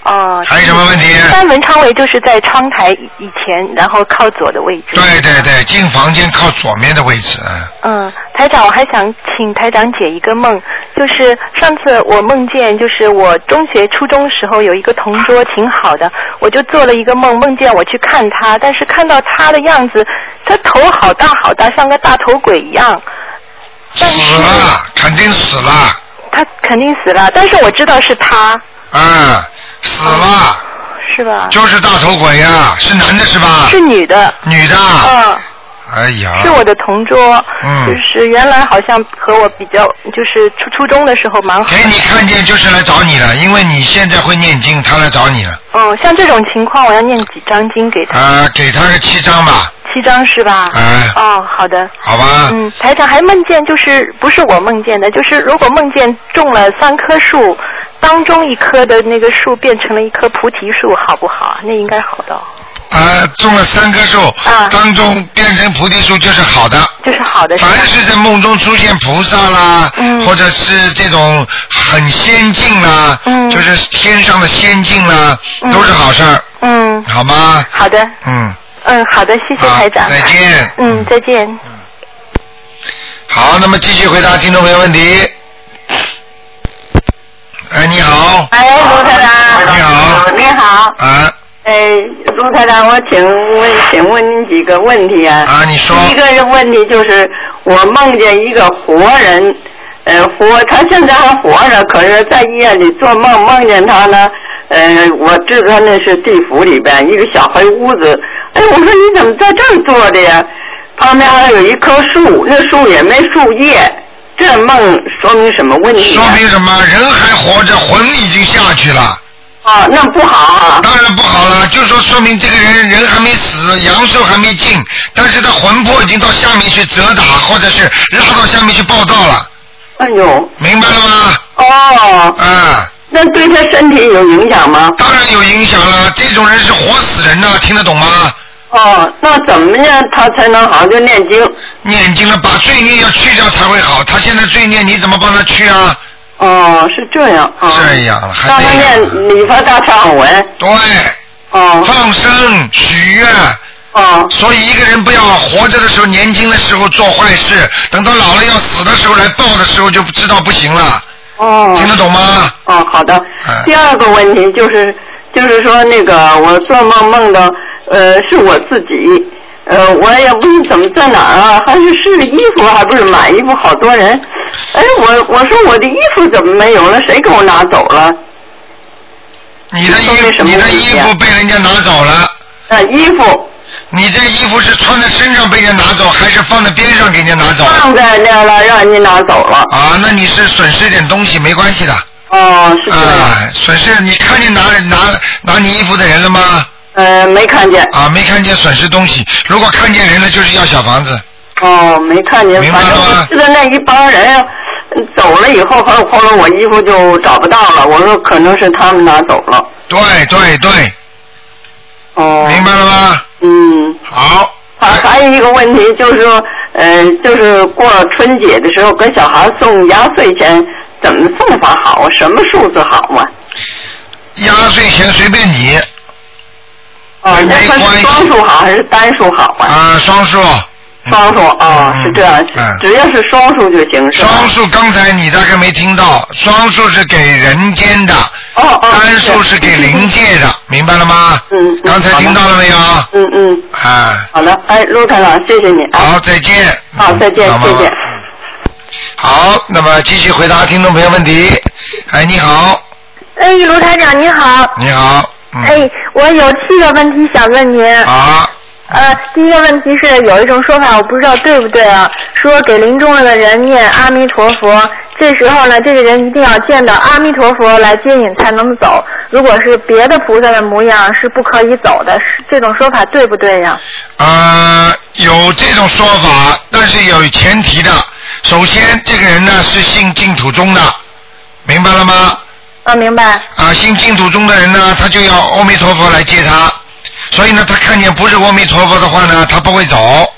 哦。还有什么问题一般文昌位就是在窗台以前，然后靠左的位置。对对对，进房间靠左面的位置。嗯嗯，台长，我还想请台长解一个梦，就是上次我梦见，就是我中学、初中时候有一个同桌挺好的，我就做了一个梦，梦见我去看他，但是看到他的样子，他头好大好大，像个大头鬼一样。死了，肯定死了。他肯定死了，但是我知道是他，嗯，死了，是吧？就是大头鬼呀、是男的是吧？是女的。女的。嗯。哎呀。是我的同桌，嗯就是原来好像和我比较，就是初初中的时候蛮好的。给你看见就是来找你了，因为你现在会念经，他来找你了。嗯，像这种情况，我要念几张经给他？啊，给他个七张吧，七张是吧？哎哦，好的。好吧？嗯，台长还梦见，就是不是我梦见的，就是如果梦见种了三棵树，当中一棵的那个树变成了一棵菩提树，好不好啊？那应该好的哦，啊，种了三棵树，啊当中变成菩提树就是好的。就是好的。是凡是在梦中出现菩萨啦，嗯或者是这种很仙境啦，就是天上的仙境啦，都是好事儿，嗯，好吗？好的，嗯，嗯，好的，谢谢台长。再见。嗯，再见。好，那么继续回答听众朋友问题。哎，你好。哎，卢台长。你好。你好。啊。哎，卢台长，我请问，请问您几个问题啊？啊，你说。第一个问题就是，我梦见一个活人，呃，活，他现在还活着，可是在医院里做梦，梦见他呢，呃，我知道那是地府里边一个小黑屋子。哎，我说你怎么在这儿坐着呀？旁边还有一棵树，那树也没树叶。这梦说明什么问题、说明什么？人还活着，魂已经下去了。啊，那不好啊。当然不好了，就说说明这个人人还没死，阳寿还没尽，但是他魂魄已经到下面去折打，或者是拉到下面去报道了。哎呦。明白了吗？哦。啊。那对他身体有影响吗？当然有影响了，这种人是活死人呐，听得懂吗？哦，那怎么样他才能好？就念经。念经了，把罪孽要去掉才会好。他现在罪孽你怎么帮他去啊？哦，是这样啊。这样了，还让他念礼佛大忏悔文。对。哦。放生、许愿。哦。所以一个人不要活着的时候、年轻的时候做坏事，等到老了要死的时候来报的时候就知道不行了。哦。听得懂吗？哦，好的。第二个问题就是，就是说那个我做梦梦到，呃，是我自己，呃，我也不知怎么在哪儿啊，还是试衣服，还不是买衣服，好多人。哎，我我说我的衣服怎么没有了？谁给我拿走了？你的衣服，你的衣服被人家拿走了。啊，衣服。你这衣服是穿在身上被人拿走，还是放在边上给人家拿走？放在那了，让人家拿走了。啊，那你是损失点东西，没关系的。哦，是这样。啊，损失你看见拿拿拿你衣服的人了吗？呃，没看见。啊，没看见损失东西。如果看见人了，就是要小房子。哦，没看见，明白了吗我记得那一帮人嗯走了以后，后后来我衣服就找不到了。我说可能是他们拿走了。对对对，哦。明白了吗？嗯。好。还还有一个问题就是说，呃，就是过春节的时候给小孩送压岁钱，怎么送法好啊？什么数字好嘛？压岁钱随便你。哦，那没关系双数好还是单数好啊？啊，双数。双数啊，是这样，嗯只要是双数就行，双数刚才你大概没听到，双数是给人间的，哦哦，单数是给灵界的，明白了吗？嗯，嗯刚才听到了没有？嗯嗯，啊，好的，哎，陆台长，谢谢你啊。好，再见。好，再见，谢谢。好，那么继续回答听众朋友问题。哎，你好，哎，卢台长你好。你好，嗯，哎，我有七个问题想问您。好，呃，第一个问题是有一种说法，我不知道对不对啊，说给临终了的人念阿弥陀佛，这时候呢，这个人一定要见到阿弥陀佛来接引才能走，如果是别的菩萨的模样是不可以走的，是这种说法对不对呀、呃，有这种说法，但是有前提的。首先，这个人呢是信净土宗的，明白了吗？啊？明白。啊，信净土宗的人呢，他就要阿弥陀佛来接他，所以呢，他看见不是阿弥陀佛的话呢，他不会走，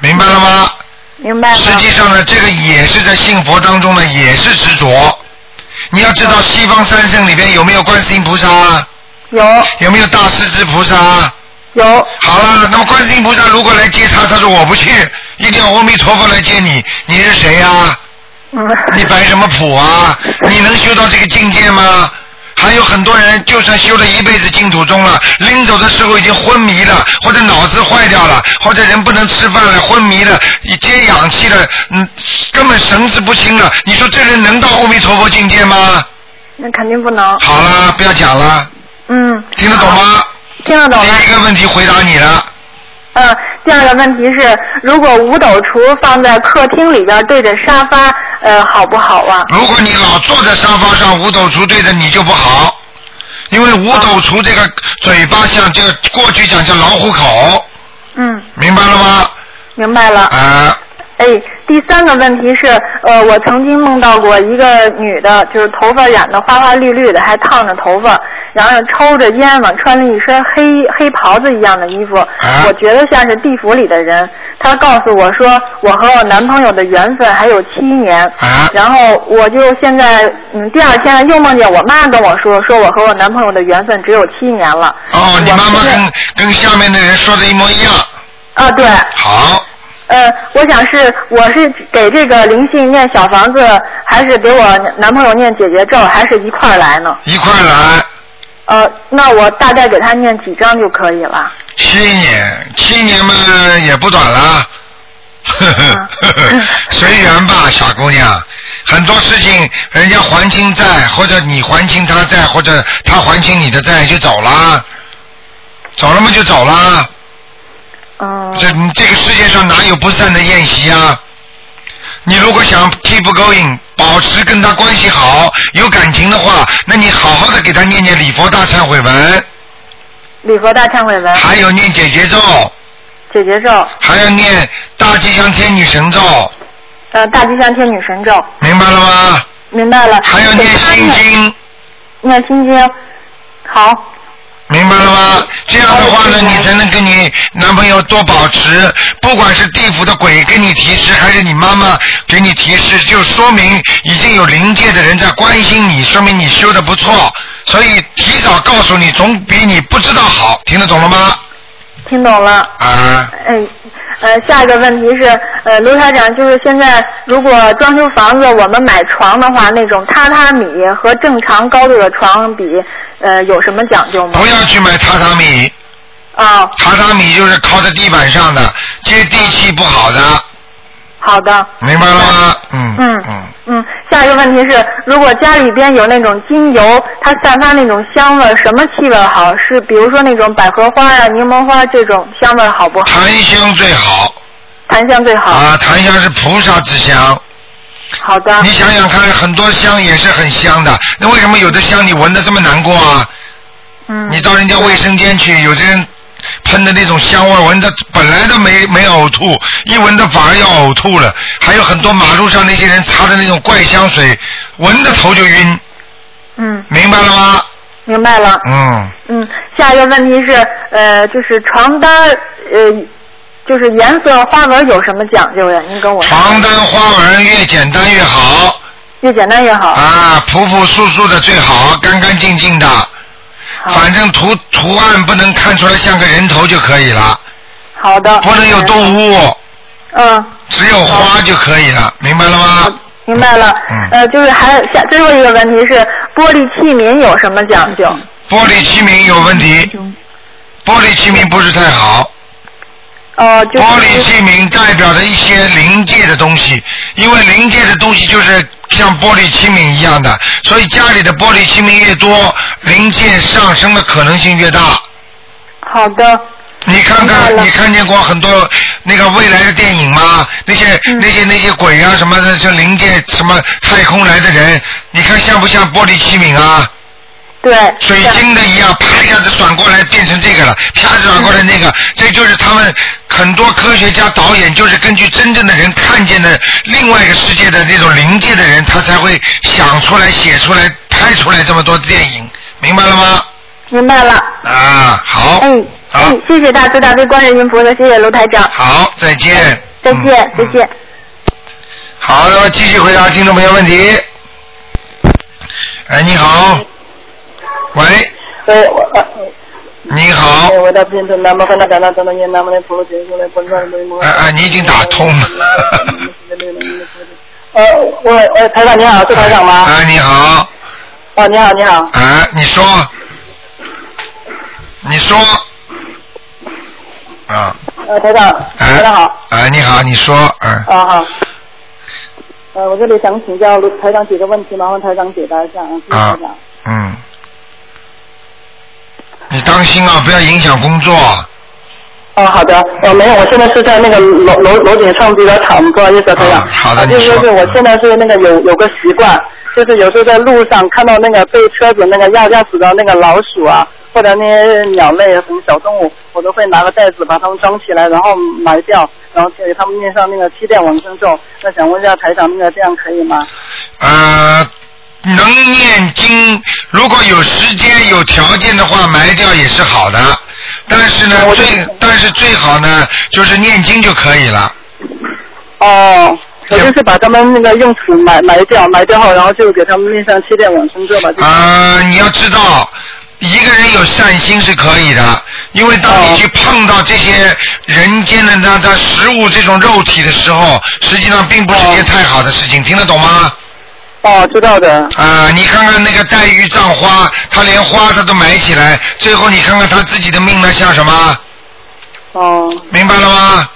明白了吗？明白了。实际上呢，这个也是在信佛当中呢，也是执着。你要知道，西方三圣里边有没有观世音菩萨？有。有没有大势至菩萨？有。好了，那么观世音菩萨如果来接他，他说我不去，一定要阿弥陀佛来接你，你是谁呀、嗯。你摆什么谱啊？你能修到这个境界吗？还有很多人，就算修了一辈子净土宗了，临走的时候已经昏迷了，或者脑子坏掉了，或者人不能吃饭了，昏迷了，你接氧气了，嗯，根本神志不清了。你说这人能到阿弥陀佛境界吗？那肯定不能。好了，不要讲了，嗯。听得懂吗？听得懂了。第一个问题回答你了，嗯，第二个问题是，如果五斗橱放在客厅里边对着沙发，呃，好不好啊？如果你老坐在沙发上，五斗橱对着你就不好，因为五斗橱这个嘴巴像这个过去讲叫老虎口，嗯，明白了吗？明白了。啊，哎，第三个问题是，呃，我曾经梦到过一个女的，就是头发染的花花绿绿的，还烫着头发，然后抽着烟嘛，穿了一身黑黑袍子一样的衣服，我觉得像是地府里的人。她告诉我说，我和我男朋友的缘分还有七年，然后我就现在，嗯，第二天又梦见我妈跟我说，说我和我男朋友的缘分只有七年了。哦，你妈妈跟跟下面的人说的一模一样。啊，对。好，呃，我想是我是给这个灵性念小房子，还是给我男朋友念解决咒，还是一块儿来呢？一块儿来。呃，那我大概给他念几张就可以了。七年，七年嘛也不短了，呵呵呵呵，随缘吧，小姑娘。很多事情人家还清债，或者你还清他债，或者他还清你的债就走了，走了嘛就走了。哦。这你这个世界上哪有不散的宴席啊？你如果想 keep going，保持跟他关系好、有感情的话，那你好好的给他念念礼佛大忏悔文，礼佛大忏悔文。还有念解结咒，解结咒，还要念大吉祥天女神咒，呃，大吉祥天女神咒。明白了吗？明白了。还要念心经。念心经，好。明白了吗？这样的话呢，你才能跟你男朋友多保持，不管是地府的鬼给你提示，还是你妈妈给你提示，就说明已经有灵界的人在关心你，说明你修的不错，所以提早告诉你，总比你不知道好。听得懂了吗？听懂了。啊。哎，呃，下一个问题是，呃，卢台长，就是现在如果装修房子，我们买床的话，那种榻榻米和正常高度的床比，呃，有什么讲究吗？不要去买榻榻米。啊。榻榻米就是靠在地板上的，接地气不好的。好的。明白了吗？嗯嗯嗯，嗯，下一个问题是，如果家里边有那种精油，它散发那种香味，什么气味好？是比如说那种百合花啊、柠檬花这种香味好不好？檀香最好檀香最好。啊，檀香是菩萨之香。好的。你想想看，很多香也是很香的，那为什么有的香你闻的这么难过啊？嗯。你到人家卫生间去，有些人喷的那种香味，闻的本来都没没呕吐，一闻到反而要呕吐了。还有很多马路上那些人擦的那种怪香水，闻的头就晕，嗯，明白了吗？明白了。嗯，嗯，下一个问题是，呃，就是床单，呃，就是颜色花纹有什么讲究呀？您跟我说。床单花纹越简单越好越简单越好。啊，朴朴素素的最好，干干净净的。反正图图案不能看出来像个人头就可以了，好的。不能有动物，嗯，只有花就可以了，明白了吗？明白了。嗯呃，就是还有下最后一个问题是，玻璃器皿有什么讲究？玻璃器皿有问题，玻璃器皿不是太好。哦，就是。玻璃器皿代表着一些临界的东西，因为临界的东西就是像玻璃器皿一样的，所以家里的玻璃器皿越多，临界上升的可能性越大。好的。你看看，你看见过很多那个未来的电影吗？那些、嗯那些那些鬼啊什么的，像临界什么太空来的人，你看像不像玻璃器皿啊？对。水晶的一样，啪一下子转过来变成这个了，啪转过来那个，这就是他们很多科学家导演就是根据真正的人看见的另外一个世界的那种灵界的人，他才会想出来、写出来、拍出来这么多电影，明白了吗？明白了。啊，好，嗯，嗯，谢谢大慈大悲观世音菩萨，谢谢卢台长。好，再见。再见，再见。好，那么继续回答听众朋友问题。哎，你好，喂，喂，我呃你好，哎，哎，你已经打通了。呃，我呃，台长你好，是台长吗？哎，你好，哦，你好，你好。哎，你说，你说，啊，呃，台长，哎台长好。哎，你好，你说，嗯，啊好。呃，我这里想请教台长几个问题，麻烦台长解答一下啊，谢谢台长。嗯，你当心啊，不要影响工作。哦，好的，呃，没有，我现在是在那个楼楼楼顶上比较吵，不好意思，台长。啊好的啊就是你说说是我现在是那个有有个习惯，就是有时候在路上看到那个被车子那个压压死的那个老鼠啊，或者那些鸟类什么小动物，我都会拿个袋子把它们装起来，然后埋掉，然后给它们念上那个七遍往生咒。那想问一下台长，那个这样可以吗？呃，能念经，如果有时间有条件的话，埋掉也是好的。但是呢，最但是最好呢，就是念经就可以了。哦，我就是把他们那个用土埋埋掉，埋掉后，然后就给他们念上七遍往生咒吧。就啊、你要知道，一个人有善心是可以的，因为当你去碰到这些人间的那那食物这种肉体的时候，实际上并不是一件太好的事情，听得懂吗？哦，知道的。啊、你看看那个黛玉葬花，她连花她都埋起来，最后你看看她自己的命呢，像什么？哦。明白了吗？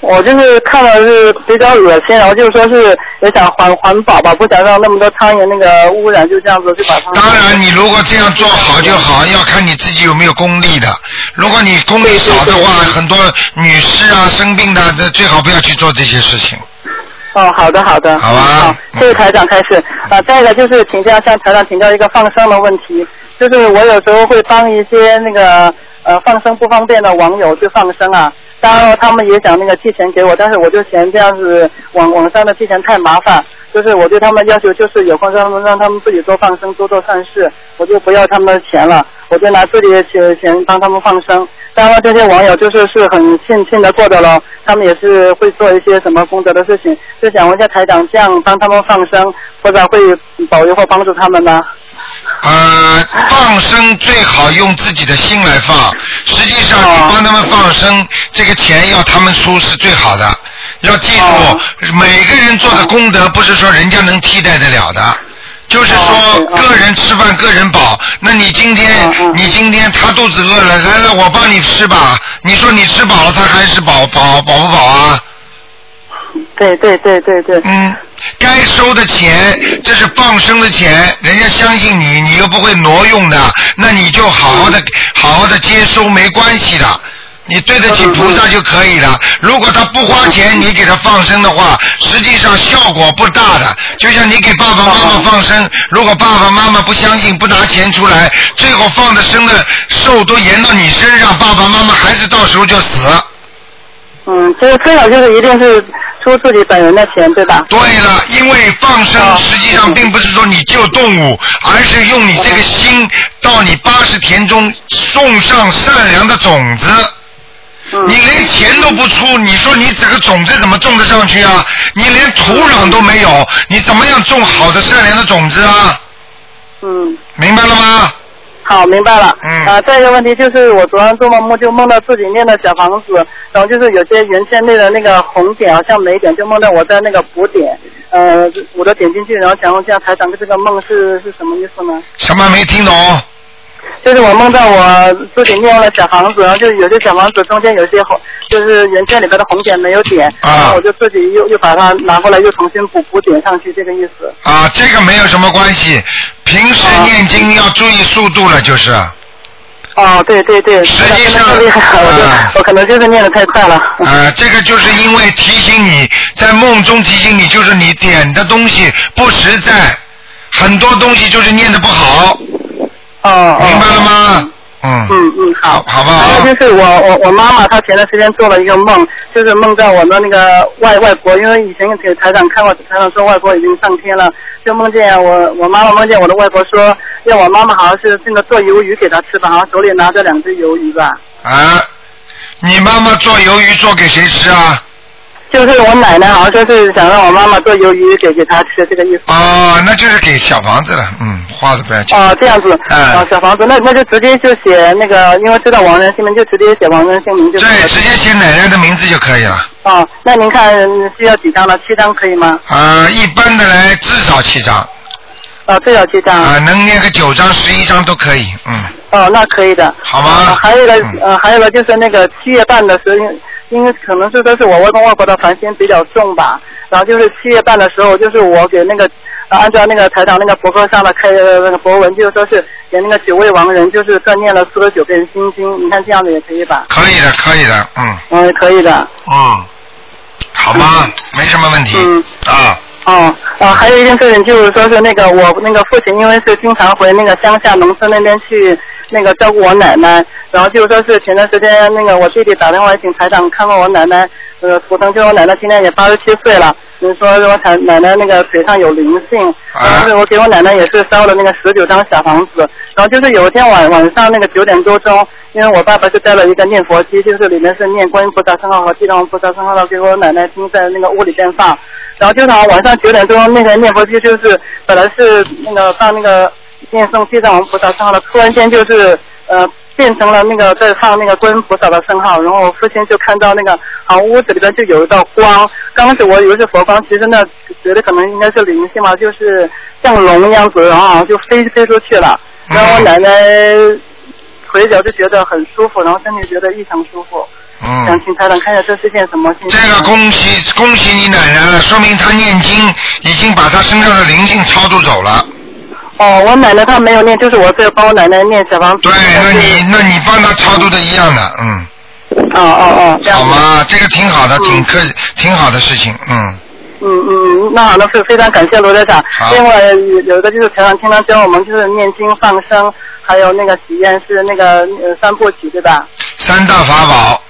我就是看了是比较恶心，然后就是说是也想环环保吧，不想让那么多苍蝇那个污染，就这样子就把它。当然，你如果这样做好就好，要看你自己有没有功力的。如果你功力少的话，很多女士啊生病的，这最好不要去做这些事情。哦，好的好的。好啊。好，谢谢台长开始。啊，再一个就是请教向台长请教一个放生的问题，就是我有时候会帮一些那个呃放生不方便的网友去放生啊，当然他们也想那个寄钱给我，但是我就嫌这样子网网上的寄钱太麻烦，就是我对他们要求就是有空让他们让他们自己多放生多做善事，我就不要他们的钱了，我就拿自己的钱钱帮他们放生。当然这些网友就是是很信信得过的了，他们也是会做一些什么功德的事情，就想问一下台长，这样帮他们放生，或者会保佑或帮助他们吗？呃，放生最好用自己的心来放。实际上，你帮他们放生，这个钱要他们出是最好的。要记住，每个人做的功德不是说人家能替代得了的。就是说，个人吃饭个人饱。那你今天，你今天他肚子饿了，来来，我帮你吃吧。你说你吃饱了，他还是饱饱饱不饱啊？对对对对对。嗯，该收的钱，这是放生的钱，人家相信你，你又不会挪用的，那你就好好的、好好的接收，没关系的。你对得起菩萨就可以了。如果他不花钱，你给他放生的话，实际上效果不大的。就像你给爸爸妈妈放生，如果爸爸妈妈不相信，不拿钱出来，最后放的生的寿都延到你身上，爸爸妈妈还是到时候就死。嗯，这个最好就是一定是出自己本人的钱，对吧？对了，因为放生实际上并不是说你救动物，而是用你这个心到你八十田中种上善良的种子。你连钱都不出，你说你这个种子怎么种得上去啊？你连土壤都没有，你怎么样种好的善良的种子啊？嗯。明白了吗？好，明白了。嗯。啊，再一个问题就是，我昨天做梦梦就梦到自己念的小房子，然后就是有些原先内的那个红点好像没点，就梦到我在那个补点，呃，我都点进去，然后想问一下台长，这个梦是是什么意思呢？什么没听懂？就是我梦到我自己念了小房子，然后就有些小房子中间有些红，就是原件里边的红点没有点，啊然后我就自己又又把它拿过来，又重新补补点上去，这个意思。啊，这个没有什么关系，平时念经要注意速度了，就是。哦，对对对，实际上我可能就是念的太快了。啊，这个就是因为提醒你，在梦中提醒你，就是你点的东西不实在，很多东西就是念的不好。哦明白了吗？嗯。嗯嗯，好，好不好？还有就是我我我妈妈她前段时间做了一个梦，就是梦到我的那个外外婆，因为以前给台长看过，台长说外婆已经上天了，就梦见我我妈妈梦见我的外婆说，让我妈妈好像是那个做鱿鱼给她吃吧，好像手里拿着两只鱿鱼吧。啊，你妈妈做鱿鱼做给谁吃啊？就是我奶奶好像说是想让我妈妈做鱿鱼给给她吃，这个意思。哦，那就是给小房子了，嗯，花的不要钱。哦，这样子，哦，小房子，那那就直接就写那个，因为知道王人姓名，就直接写王人姓名就对，直接写奶奶的名字就可以了。哦，那您看需要几张呢？七张可以吗？啊，一般的来至少七张。哦，最少七张。啊，能念个九张、十一张都可以，嗯。哦，那可以的。好吗？呃还有一个呃，还有一个就是那个七月半的时候，因因为可能是都是我外公外婆的烦心比较重吧，然后就是七月半的时候，就是我给那个、呃按照那个台长那个博客上的开呃那个博文，就是说是给那个九位亡人，就是各念了四十九遍心经，你看这样子也可以吧？可以的，可以的，嗯嗯，可以的。嗯，好吗？没什么问题。嗯。啊。哦，啊，还有一件事情就是说是那个我那个父亲，因为是经常回那个乡下农村那边去那个照顾我奶奶，然后就是说是前段时间那个我弟弟打电话请台长看望我奶奶，呃，图腾，就我奶奶今年也八十七岁了，你说我奶奶奶那个腿上有灵性，然后是我给我奶奶也是烧了那个十九张小房子，然后就是有一天晚晚上那个九点多钟，因为我爸爸就带了一个念佛机，就是里面是念观音菩萨圣号和地藏王菩萨圣号的，给我奶奶听在那个屋里边放。然后就是好晚上九点钟那个念佛机就是本来是那个放那个念诵地藏王菩萨圣号了，突然间就是呃变成了那个在放那个观音菩萨的圣号，然后我父亲就看到那个好像屋子里边就有一道光，刚开始我以为是佛光，其实那觉得可能应该是灵性嘛，就是像龙一样子，然后好像就飞飞出去了，然后我奶奶腿脚就觉得很舒服，然后身体觉得异常舒服。嗯。想请台长看一下这是件什么信息？这个恭喜恭喜你奶奶了，说明她念经已经把她身上的灵性超度走了。哦，我奶奶她没有念，就是我在帮我奶奶念小房子。对，那你那你帮她超度的一样的，嗯。哦哦哦，这样子。好吗？这个挺好的，挺可挺好的事情，嗯。嗯嗯，那好，那是非常感谢罗队长。另外有有一个就是台长经常教我们就是念经放生，还有那个许愿是那个呃三部曲对吧？三大法宝。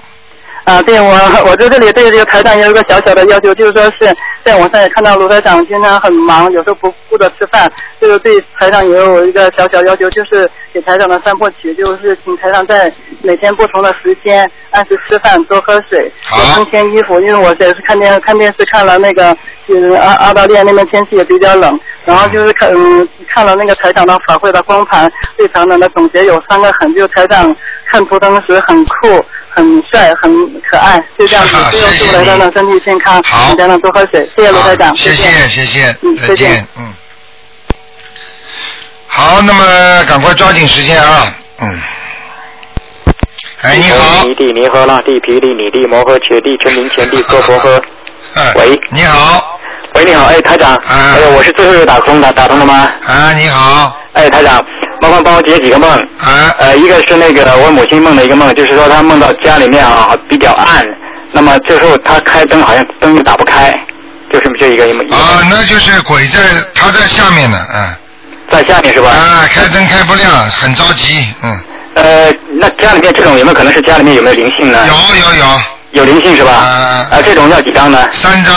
啊，对我我在这里对这个台长有一个小小的要求，就是说是在网上也看到卢台长经常很忙，有时候不顾着吃饭，就是对台长也有一个小小要求，就是给台长的三部曲，就是请台长在每天不同的时间按时吃饭，多喝水，多增添衣服，因为我也是看电看电视看了那个，就是澳澳大利亚那边天气也比较冷，然后就是看嗯看了那个台长的法会的光盘，对台长的总结有三个很，就是台长看图腾时很酷。很帅，很可爱，就这样子。最后祝台长的身体健康，请台长多喝水。谢谢罗台长，谢谢谢谢，嗯，再见，嗯。好，那么赶快抓紧时间啊，嗯。哎，你好。你地、尼诃那地、皮地、你地、摩诃、切地、全民前地、娑婆诃。喂，你好。喂，你好，哎，台长，哎呀，我是最后一个打通的，打通了吗？啊，你好。哎，台长，麻烦帮我解几个梦。啊。呃，一个是那个我母亲梦的一个梦，就是说她梦到家里面啊比较暗，那么这时候她开灯好像灯又打不开，就是这一个一梦。啊，那就是鬼在，他在下面呢，嗯。在下面是吧？啊，开灯开不亮，很着急，嗯。呃，那家里面这种有没有可能是家里面有没有灵性呢？有有有。有灵性是吧？啊。啊，这种要几张呢？三张。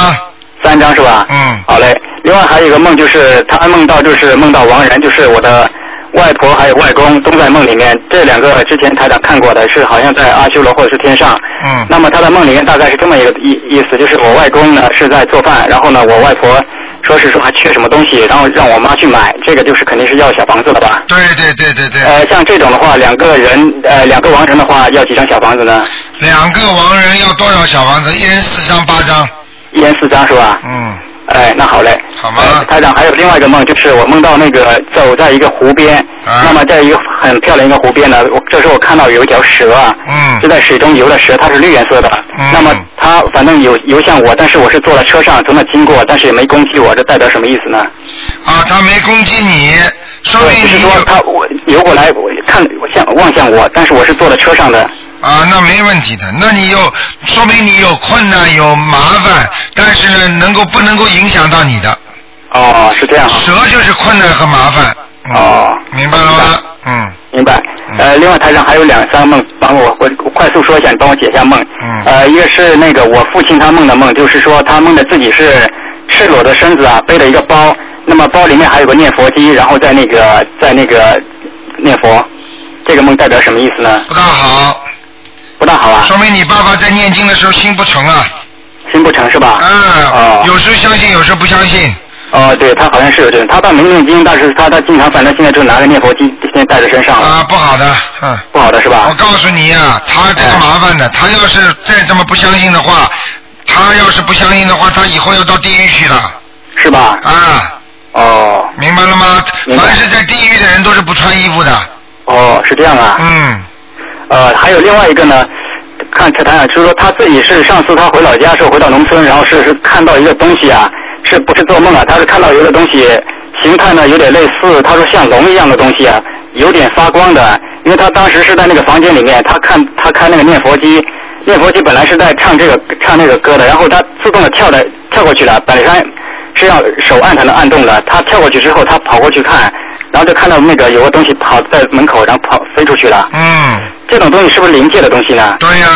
三张是吧？嗯。好嘞。另外还有一个梦，就是他梦到就是梦到亡人，就是我的外婆还有外公都在梦里面。这两个之前台长看过的，是好像在阿修罗或者是天上。嗯。那么他的梦里面大概是这么一个意意思，就是我外公呢是在做饭，然后呢我外婆说是说还缺什么东西，然后让我妈去买，这个就是肯定是要小房子了吧？对对对对对。呃，像这种的话，两个人呃两个亡人的话，要几张小房子呢？两个亡人要多少小房子？一人四张，八张。一人四张是吧？嗯。哎，那好嘞。好吗？台长，还有另外一个梦，就是我梦到那个走在一个湖边，啊那么在一个很漂亮一个湖边呢，我这时候我看到有一条蛇啊，嗯就在水中游的蛇，它是绿颜色的。嗯那么它反正游游向我，但是我是坐在车上从那经过，但是也没攻击我，这代表什么意思呢？啊，他没攻击你，说明就是说它我游过来，我看我向望向我，但是我是坐在车上的。啊，那没问题的。那你有说明你有困难有麻烦，但是呢，能够不能够影响到你的？哦，是这样啊。蛇就是困难和麻烦。哦。明白了吗？嗯。明白。呃，另外台上还有两三个梦，帮我我我快速说一下，你帮我解一下梦。嗯。呃，一个是那个我父亲他梦的梦，就是说他梦的自己是赤裸的身子啊，背了一个包，那么包里面还有个念佛机，然后在那个在那个念佛，这个梦代表什么意思呢？不大好。不大好啊。说明你爸爸在念经的时候心不诚啊。心不诚是吧？嗯。哦。有时候相信，有时候不相信。哦，对他好像是有这种，他倒没念经，但是他他经常反正现在就拿个念佛机，现在带在身上了。啊，不好的，嗯。不好的是吧？我告诉你呀、他这个麻烦的，他要是再这么不相信的话，他要是不相信的话，他以后要到地狱去了。是吧？啊。哦。明白了吗？凡是在地狱的人都是不穿衣服的。哦，是这样啊。嗯。呃，还有另外一个呢，看台长就是说他自己是上次他回老家的时候回到农村，然后是是看到一个东西啊，是不是做梦啊？他是看到一个东西，形态呢有点类似，他说像龙一样的东西啊，有点发光的。因为他当时是在那个房间里面，他看他开那个念佛机，念佛机本来是在唱这个唱那个歌的，然后他自动的跳的跳过去了，本身是要手按才能按动的，他跳过去之后，他跑过去看，然后就看到那个有个东西跑在门口，然后跑飞出去了。嗯。这种东西是不是灵界的东西呢？对呀、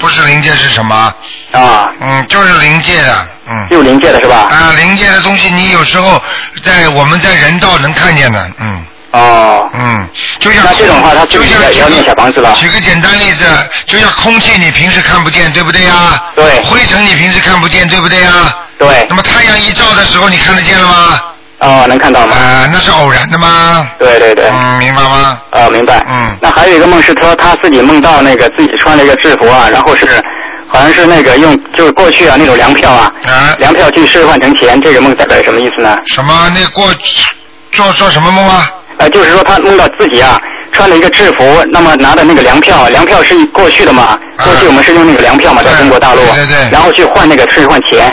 不是灵界是什么？啊。嗯，就是灵界的，嗯。就灵界的是吧？啊，灵界的东西，你有时候在我们在人道能看见的，嗯。哦。嗯，就像那这种话，它就像小房子了。举个简单例子，就像空气，你平时看不见，对不对呀？对。灰尘你平时看不见，对不对呀？对。那么太阳一照的时候，你看得见了吗？哦，能看到吗？啊，那是偶然的吗？对对对。嗯，明白吗？呃，明白。嗯。那还有一个梦是说他自己梦到那个自己穿了一个制服啊，然后是好像是那个用就是过去啊那种粮票啊，啊粮票去兑换成钱，这个梦代表什么意思呢？什么？那过做做什么梦啊？呃，就是说他梦到自己啊穿了一个制服，那么拿的那个粮票，粮票是过去的嘛？过去我们是用那个粮票嘛，在中国大陆，啊对对对然后去换那个兑换钱，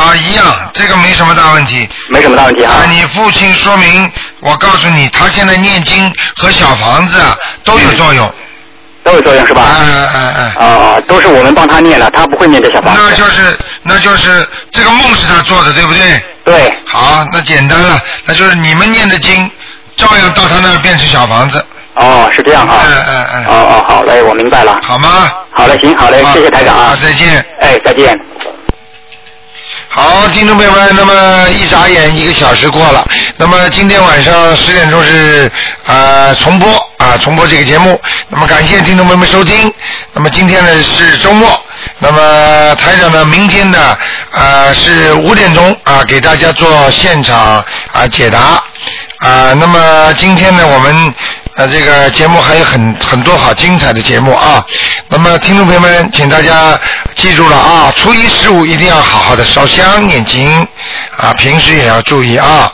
啊，一样，这个没什么大问题。没什么大问题啊。啊，你父亲说明，我告诉你，他现在念经和小房子啊都有作用。都有作用是吧？嗯嗯嗯。啊，都是我们帮他念了，他不会念这小房子。那就是那就是这个梦是他做的，对不对？对。好，那简单了，那就是你们念的经，照样到他那儿变成小房子。哦，是这样啊。嗯嗯嗯。哦哦，好嘞，我明白了。好吗？好嘞，行，好嘞，谢谢台长啊好，。再见。哎，再见。好，听众朋友们，那么一眨眼一个小时过了，那么今天晚上十点钟是呃重播啊、重播这个节目，那么感谢听众朋友们收听，那么今天呢是周末，那么台长呢明天呢呃是五点钟啊、给大家做现场啊、解答。啊、那么今天呢我们。呃，这个节目还有很很多好精彩的节目啊！那么，听众朋友们，请大家记住了啊，初一十五一定要好好的烧香念经啊，平时也要注意啊。